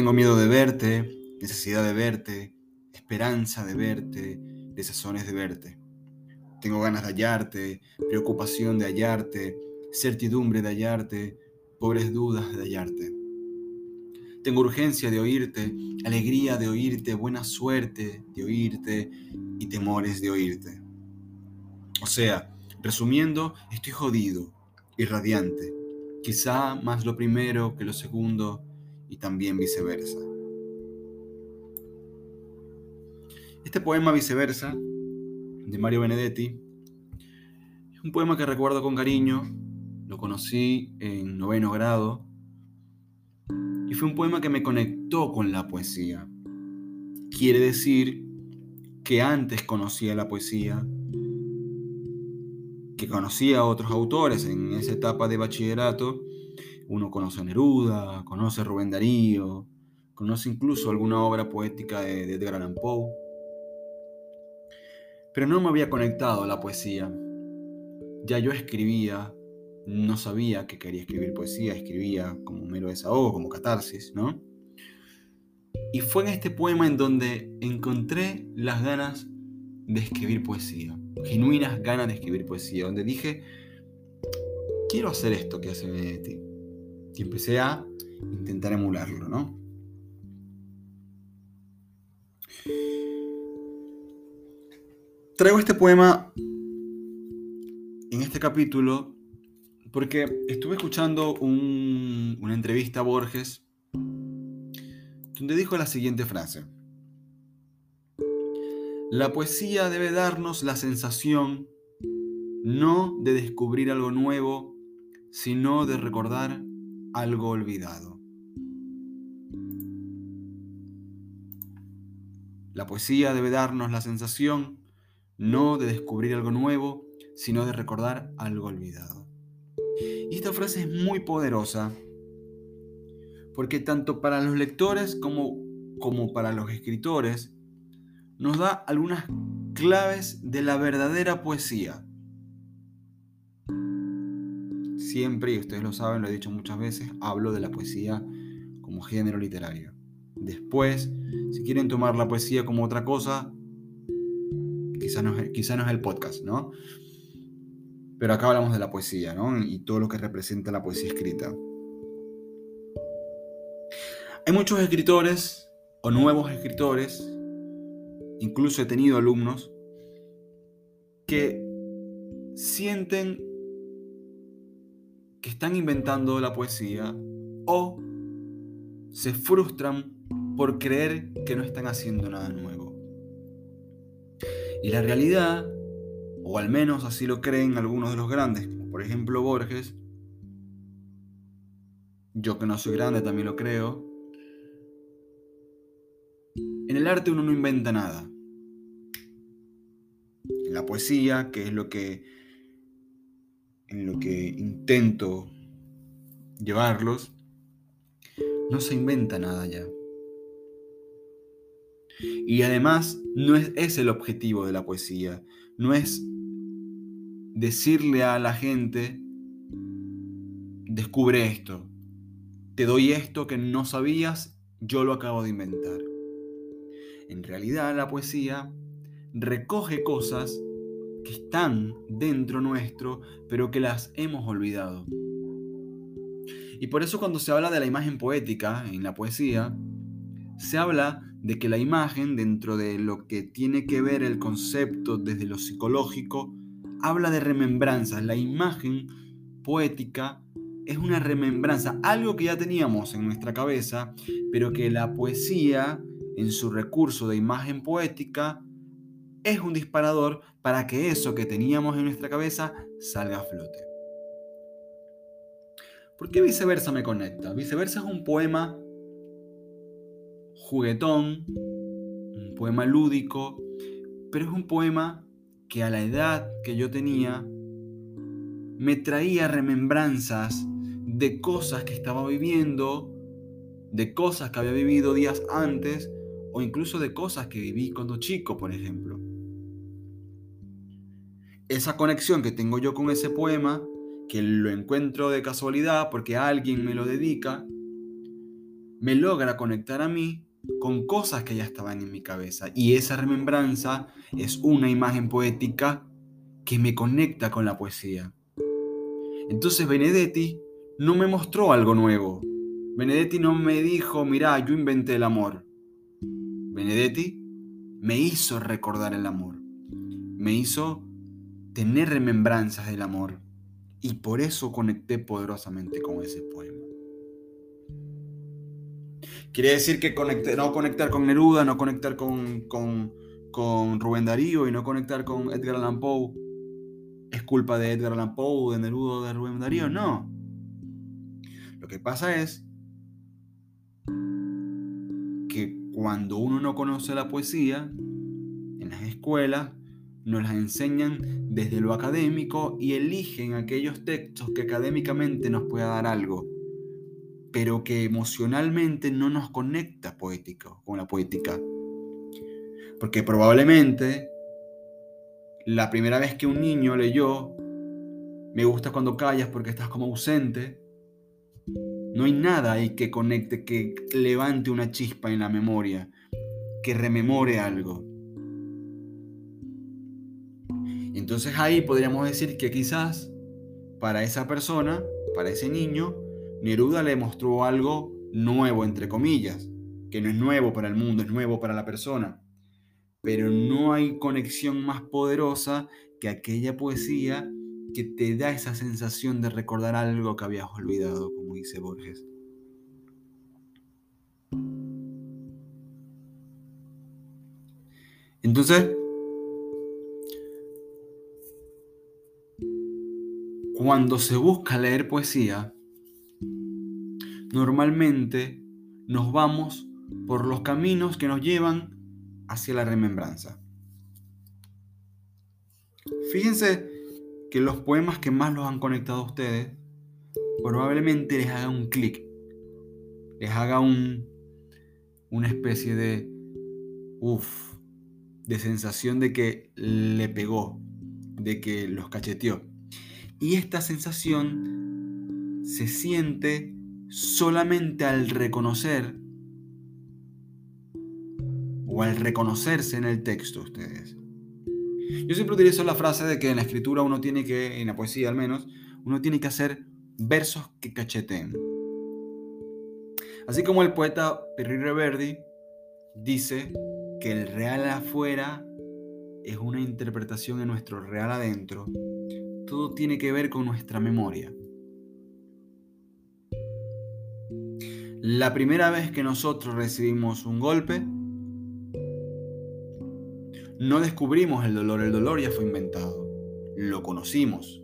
Tengo miedo de verte, necesidad de verte, esperanza de verte, desazones de verte. Tengo ganas de hallarte, preocupación de hallarte, certidumbre de hallarte, pobres dudas de hallarte. Tengo urgencia de oírte, alegría de oírte, buena suerte de oírte y temores de oírte. O sea, resumiendo, estoy jodido y radiante, quizá más lo primero que lo segundo y también viceversa. Este poema viceversa de Mario Benedetti es un poema que recuerdo con cariño, lo conocí en noveno grado y fue un poema que me conectó con la poesía. Quiere decir que antes conocía la poesía, que conocía a otros autores en esa etapa de bachillerato. Uno conoce a Neruda, conoce a Rubén Darío, conoce incluso alguna obra poética de, Edgar Allan Poe. Pero no me había conectado a la poesía. Ya yo escribía, no sabía que quería escribir poesía, escribía como mero desahogo, como catarsis, ¿no? Y fue en este poema en donde encontré las ganas de escribir poesía, genuinas ganas de escribir poesía, donde dije, quiero hacer esto que hace Benedetti. Y empecé a intentar emularlo, ¿no? Traigo este poema en este capítulo porque estuve escuchando una entrevista a Borges donde dijo la siguiente frase. La poesía debe darnos la sensación no de descubrir algo nuevo, sino de recordar algo olvidado. La poesía debe darnos la sensación no de descubrir algo nuevo, sino de recordar algo olvidado. Y esta frase es muy poderosa porque tanto para los lectores como, como para los escritores nos da algunas claves de la verdadera poesía. Siempre, y ustedes lo saben, lo he dicho muchas veces, hablo de la poesía como género literario. Después, si quieren tomar la poesía como otra cosa, quizá no, quizá no es el podcast, ¿no? Pero acá hablamos de la poesía, ¿no? Y todo lo que representa la poesía escrita. Hay muchos escritores o nuevos escritores, incluso he tenido alumnos, que sienten que están inventando la poesía o se frustran por creer que no están haciendo nada nuevo. Y la realidad o al menos así lo creen algunos de los grandes, como por ejemplo Borges. Yo que no soy grande también lo creo. En el arte uno no inventa nada. En la poesía, que es lo que en lo que intento llevarlos, no se inventa nada ya. Y además no es, es el objetivo de la poesía, no es decirle a la gente, descubre esto, te doy esto que no sabías, yo lo acabo de inventar. En realidad la poesía recoge cosas que están dentro nuestro, pero que las hemos olvidado. Y por eso cuando se habla de la imagen poética en la poesía, se habla de que la imagen, dentro de lo que tiene que ver el concepto desde lo psicológico, habla de remembranzas. La imagen poética es una remembranza, algo que ya teníamos en nuestra cabeza, pero que la poesía, en su recurso de imagen poética, es un disparador para que eso que teníamos en nuestra cabeza salga a flote. ¿Por qué viceversa me conecta? Viceversa es un poema juguetón, un poema lúdico, pero es un poema que a la edad que yo tenía me traía remembranzas de cosas que estaba viviendo, de cosas que había vivido días antes o incluso de cosas que viví cuando chico, por ejemplo. Esa conexión que tengo yo con ese poema, que lo encuentro de casualidad porque alguien me lo dedica, me logra conectar a mí con cosas que ya estaban en mi cabeza. Y esa remembranza es una imagen poética que me conecta con la poesía. Entonces Benedetti no me mostró algo nuevo. Benedetti no me dijo, mira, yo inventé el amor. Benedetti me hizo recordar el amor. Me hizo tener remembranzas del amor. Y por eso conecté poderosamente con ese poema. Quiere decir que no conectar con Neruda, no conectar con, con, Rubén Darío y no conectar con Edgar Allan Poe es culpa de Edgar Allan Poe, de Neruda, de Rubén Darío. No. Lo que pasa es que cuando uno no conoce la poesía, en las escuelas nos las enseñan desde lo académico y eligen aquellos textos que académicamente nos pueda dar algo pero que emocionalmente no nos conecta poético, con la poética. Porque probablemente la primera vez que un niño leyó, me gusta cuando callas porque estás como ausente, no hay nada ahí que conecte, que levante una chispa en la memoria, que rememore algo. Entonces ahí podríamos decir que quizás para esa persona, para ese niño, Neruda le mostró algo nuevo, entre comillas, que no es nuevo para el mundo, es nuevo para la persona. Pero no hay conexión más poderosa que aquella poesía que te da esa sensación de recordar algo que habías olvidado, como dice Borges. Entonces, cuando se busca leer poesía, normalmente nos vamos por los caminos que nos llevan hacia la remembranza. Fíjense que los poemas que más los han conectado a ustedes probablemente les haga un clic, les haga un, una especie de uff, de sensación de que le pegó, de que los cacheteó. Y esta sensación se siente solamente al reconocer o al reconocerse en el texto ustedes. Yo siempre utilizo la frase de que en la escritura uno tiene que, en la poesía al menos, uno tiene que hacer versos que cacheteen. Así como el poeta Perry Reverdi dice que el real afuera es una interpretación en nuestro real adentro, todo tiene que ver con nuestra memoria. La primera vez que nosotros recibimos un golpe, no descubrimos el dolor, el dolor ya fue inventado, lo conocimos.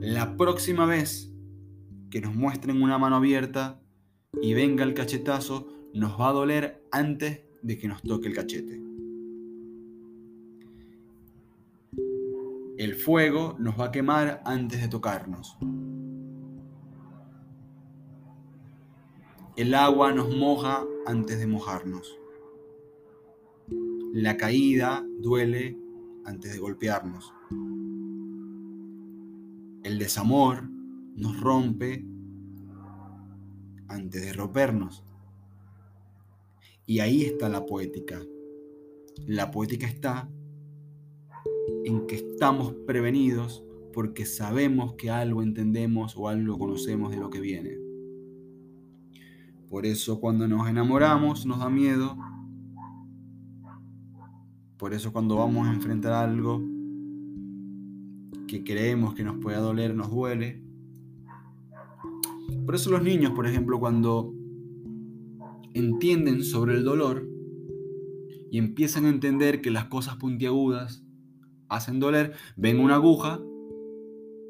La próxima vez que nos muestren una mano abierta y venga el cachetazo, nos va a doler antes de que nos toque el cachete. El fuego nos va a quemar antes de tocarnos. El agua nos moja antes de mojarnos. La caída duele antes de golpearnos. El desamor nos rompe antes de rompernos. Y ahí está la poética. La poética está en que estamos prevenidos porque sabemos que algo entendemos o algo conocemos de lo que viene. Por eso cuando nos enamoramos nos da miedo. Por eso cuando vamos a enfrentar algo que creemos que nos pueda doler, nos duele. Por eso los niños, por ejemplo, cuando entienden sobre el dolor y empiezan a entender que las cosas puntiagudas hacen doler, ven una aguja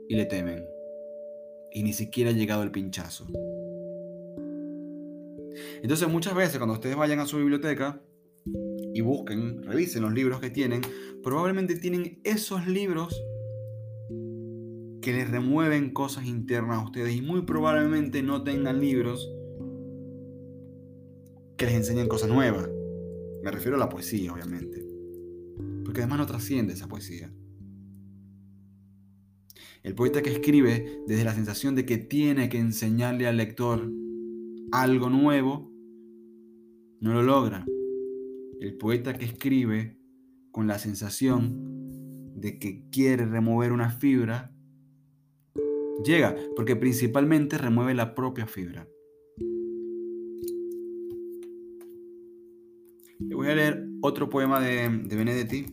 y le temen. Y ni siquiera ha llegado el pinchazo. Entonces muchas veces cuando ustedes vayan a su biblioteca y busquen, revisen los libros que tienen, probablemente tienen esos libros que les remueven cosas internas a ustedes y muy probablemente no tengan libros que les enseñen cosas nuevas. Me refiero a la poesía, obviamente. Porque además no trasciende esa poesía. El poeta que escribe desde la sensación de que tiene que enseñarle al lector algo nuevo, no lo logra. El poeta que escribe con la sensación de que quiere remover una fibra, llega, porque principalmente remueve la propia fibra. voy a leer otro poema de, Benedetti.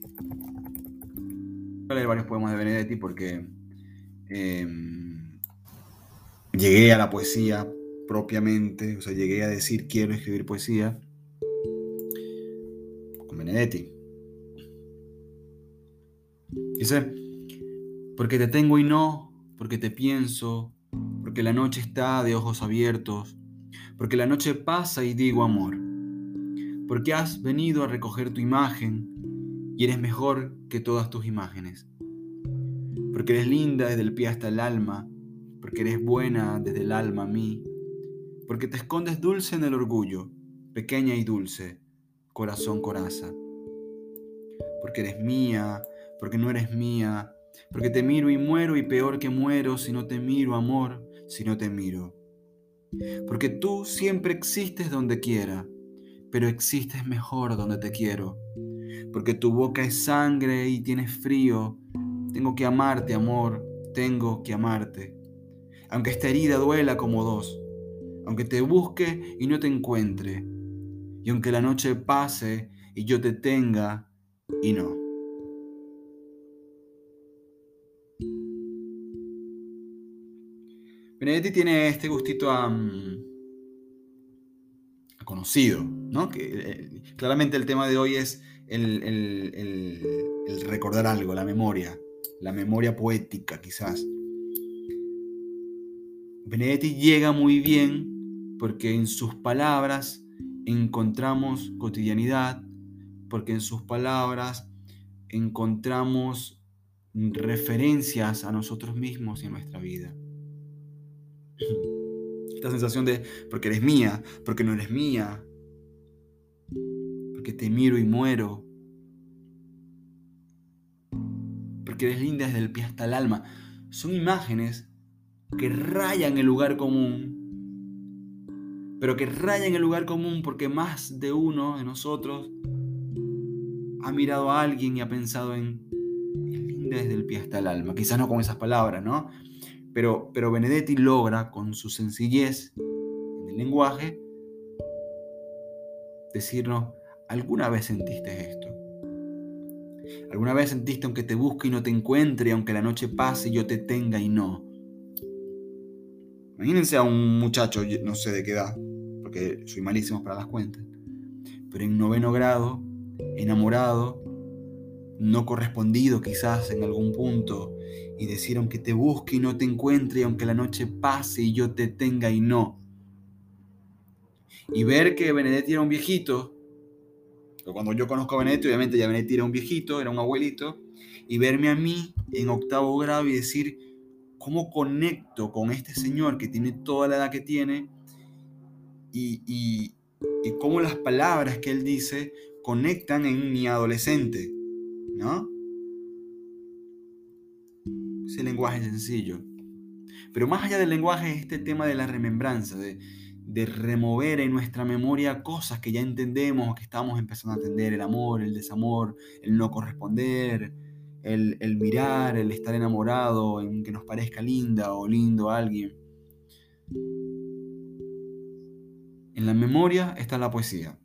Voy a leer varios poemas de Benedetti porque em, llegué a la poesía propiamente, o sea, llegué a decir quiero escribir poesía con Benedetti. Dice, porque te tengo y no, porque te pienso, porque la noche está de ojos abiertos, porque la noche pasa y digo amor porque has venido a recoger tu imagen y eres mejor que todas tus imágenes. Porque eres linda desde el pie hasta el alma, porque eres buena desde el alma a mí, porque te escondes dulce en el orgullo, pequeña y dulce, corazón coraza. Porque eres mía, porque no eres mía, porque te miro y muero y peor que muero si no te miro, amor, si no te miro. Porque tú siempre existes donde quiera pero existes mejor donde te quiero. Porque tu boca es sangre y tienes frío. Tengo que amarte, amor, tengo que amarte. Aunque esta herida duela como dos, aunque te busque y no te encuentre, y aunque la noche pase y yo te tenga y no. Benedetti tiene este gustito a... Mm, conocido, ¿no? Que eh, claramente el tema de hoy es el, recordar algo, la memoria, la memoria poética quizás. Benedetti llega muy bien porque en sus palabras encontramos cotidianidad, porque en sus palabras encontramos referencias a nosotros mismos y a nuestra vida. Esta sensación de porque eres mía, porque no eres mía, porque te miro y muero, porque eres linda desde el pie hasta el alma. Son imágenes que rayan el lugar común, pero que rayan el lugar común porque más de uno de nosotros ha mirado a alguien y ha pensado en es linda desde el pie hasta el alma. Quizás no con esas palabras, ¿no? Pero, Benedetti logra, con su sencillez en el lenguaje, decirnos, ¿alguna vez sentiste esto? ¿Alguna vez sentiste aunque te busque y no te encuentre, aunque la noche pase y yo te tenga y no? Imagínense a un muchacho, no sé de qué edad, porque soy malísimo para las cuentas, pero en noveno grado, enamorado, no correspondido quizás en algún punto, y decir aunque te busque y no te encuentre, aunque la noche pase y yo te tenga y no. Y ver que Benedetti era un viejito, cuando yo conozco a Benedetti, obviamente ya Benedetti era un viejito, era un abuelito, y verme a mí en octavo grado y decir, ¿cómo conecto con este señor que tiene toda la edad que tiene? Y, y, cómo las palabras que él dice conectan en mi adolescente, ¿no? ese lenguaje sencillo. Pero más allá del lenguaje es este tema de la remembranza, de, remover en nuestra memoria cosas que ya entendemos, que estamos empezando a entender, el amor, el desamor, el no corresponder, el, el mirar, el estar enamorado, en que nos parezca linda o lindo a alguien. En la memoria está la poesía.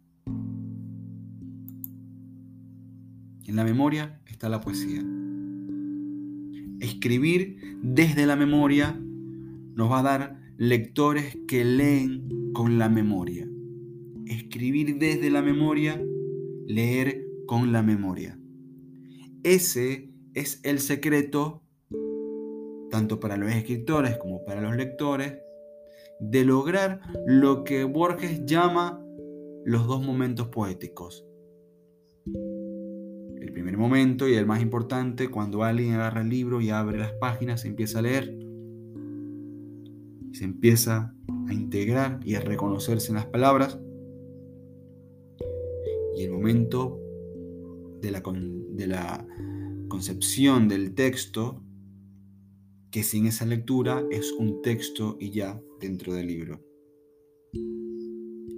En la memoria está la poesía. Escribir desde la memoria nos va a dar lectores que leen con la memoria. Escribir desde la memoria, leer con la memoria. Ese es el secreto, tanto para los escritores como para los lectores, de lograr lo que Borges llama los dos momentos poéticos primer momento y el más importante, cuando alguien agarra el libro y abre las páginas, empieza a leer, se empieza a integrar y a reconocerse en las palabras. Y el momento de la, de la concepción del texto, que sin esa lectura es un texto y ya dentro del libro.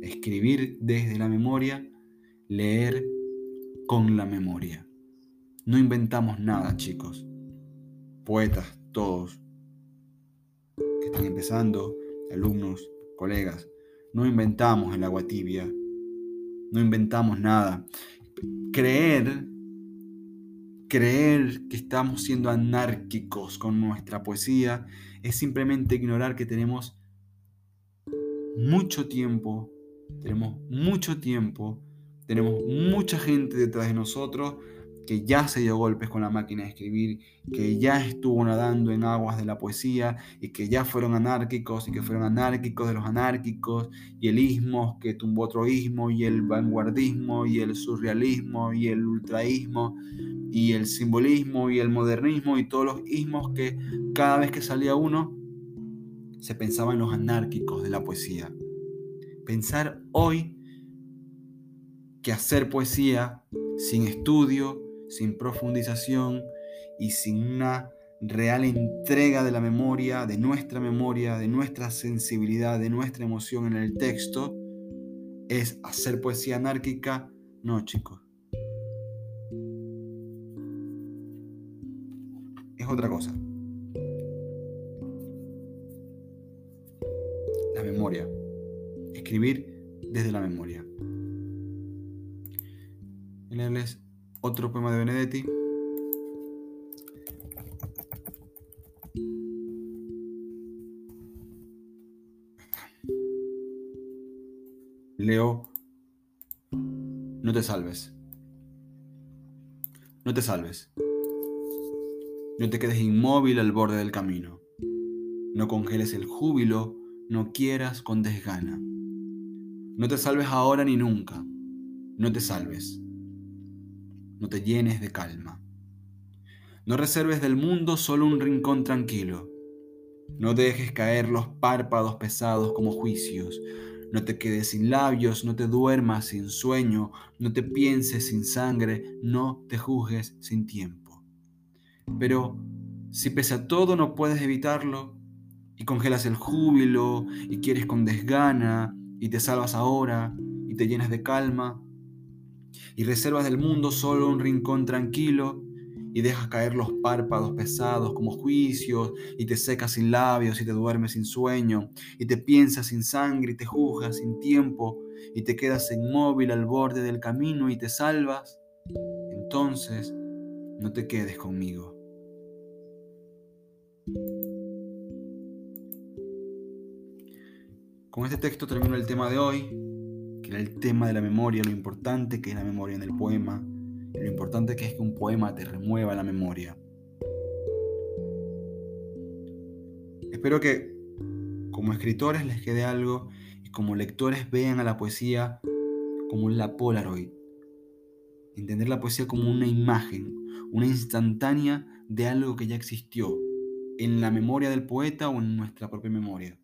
escribir desde la memoria, leer con la memoria. No inventamos nada, chicos. Poetas, todos, que están empezando, alumnos, colegas, no inventamos el agua tibia, no inventamos nada. Creer, creer que estamos siendo anárquicos con nuestra poesía es simplemente ignorar que tenemos mucho tiempo, tenemos mucho tiempo, tenemos mucha gente detrás de nosotros que ya se dio golpes con la máquina de escribir, que ya estuvo nadando en aguas de la poesía y que ya fueron anárquicos y que fueron anárquicos de los anárquicos y el ismo que tumbó otro ismo y el vanguardismo y el surrealismo y el ultraísmo y el simbolismo y el modernismo y todos los ismos que cada vez que salía uno se pensaba en los anárquicos de la poesía. Pensar hoy que hacer poesía sin estudio, sin profundización y sin una real entrega de la memoria, de nuestra memoria, de nuestra sensibilidad, de nuestra emoción en el texto, es hacer poesía anárquica. No, chicos. Es otra cosa. La memoria. Escribir desde la memoria. Leerles otro poema de Benedetti. Leo, no te salves. No te salves. No te quedes inmóvil al borde del camino. No congeles el júbilo, no quieras con desgana. No te salves ahora ni nunca. No te salves no te llenes de calma. No reserves del mundo solo un rincón tranquilo. No dejes caer los párpados pesados como juicios. No te quedes sin labios, no te duermas sin sueño, no te pienses sin sangre, no te juzgues sin tiempo. Pero si pese a todo no puedes evitarlo, y congelas el júbilo, y quieres con desgana, y te salvas ahora, y te llenas de calma, y reservas del mundo solo un rincón tranquilo y dejas caer los párpados pesados como juicios y te secas sin labios y te duermes sin sueño y te piensas sin sangre y te juzgas sin tiempo y te quedas inmóvil al borde del camino y te salvas, entonces no te quedes conmigo. Con este texto termino el tema de hoy que era el tema de la memoria, lo importante que es la memoria en el poema, lo importante que es que un poema te remueva la memoria. Espero que como escritores les quede algo y como lectores vean a la poesía como la Polaroid. Entender la poesía como una imagen, una instantánea de algo que ya existió en la memoria del poeta o en nuestra propia memoria.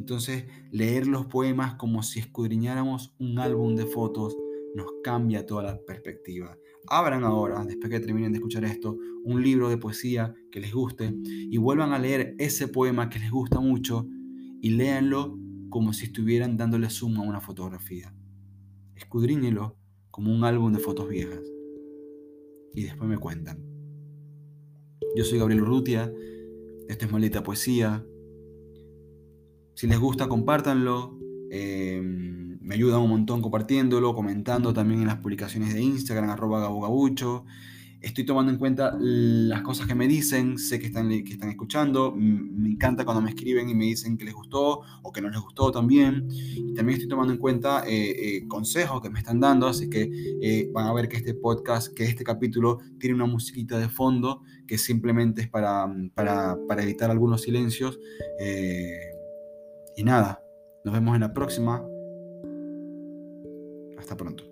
Entonces, leer los poemas como si escudriñáramos un álbum de fotos nos cambia toda la perspectiva. Abran ahora, después que terminen de escuchar esto, un libro de poesía que les guste y vuelvan a leer ese poema que les gusta mucho y léanlo como si estuvieran dándole zoom a una fotografía. Escudriñelo como un álbum de fotos viejas. Y después me cuentan. Yo soy Gabriel Urrutia, esto es Maldita Poesía, si les gusta, compártanlo. Em, me ayuda un montón compartiéndolo, comentando también en las publicaciones de Instagram, arroba gabugabucho. Estoy tomando en cuenta las cosas que me dicen, sé que están, que están escuchando, me encanta cuando me escriben y me dicen que les gustó o que no les gustó también. También estoy tomando en cuenta eh, eh, consejos que me están dando, así que eh, van a ver que este podcast, que este capítulo tiene una musiquita de fondo que simplemente es para, para evitar algunos silencios. Y nada, nos vemos en la próxima. Hasta pronto.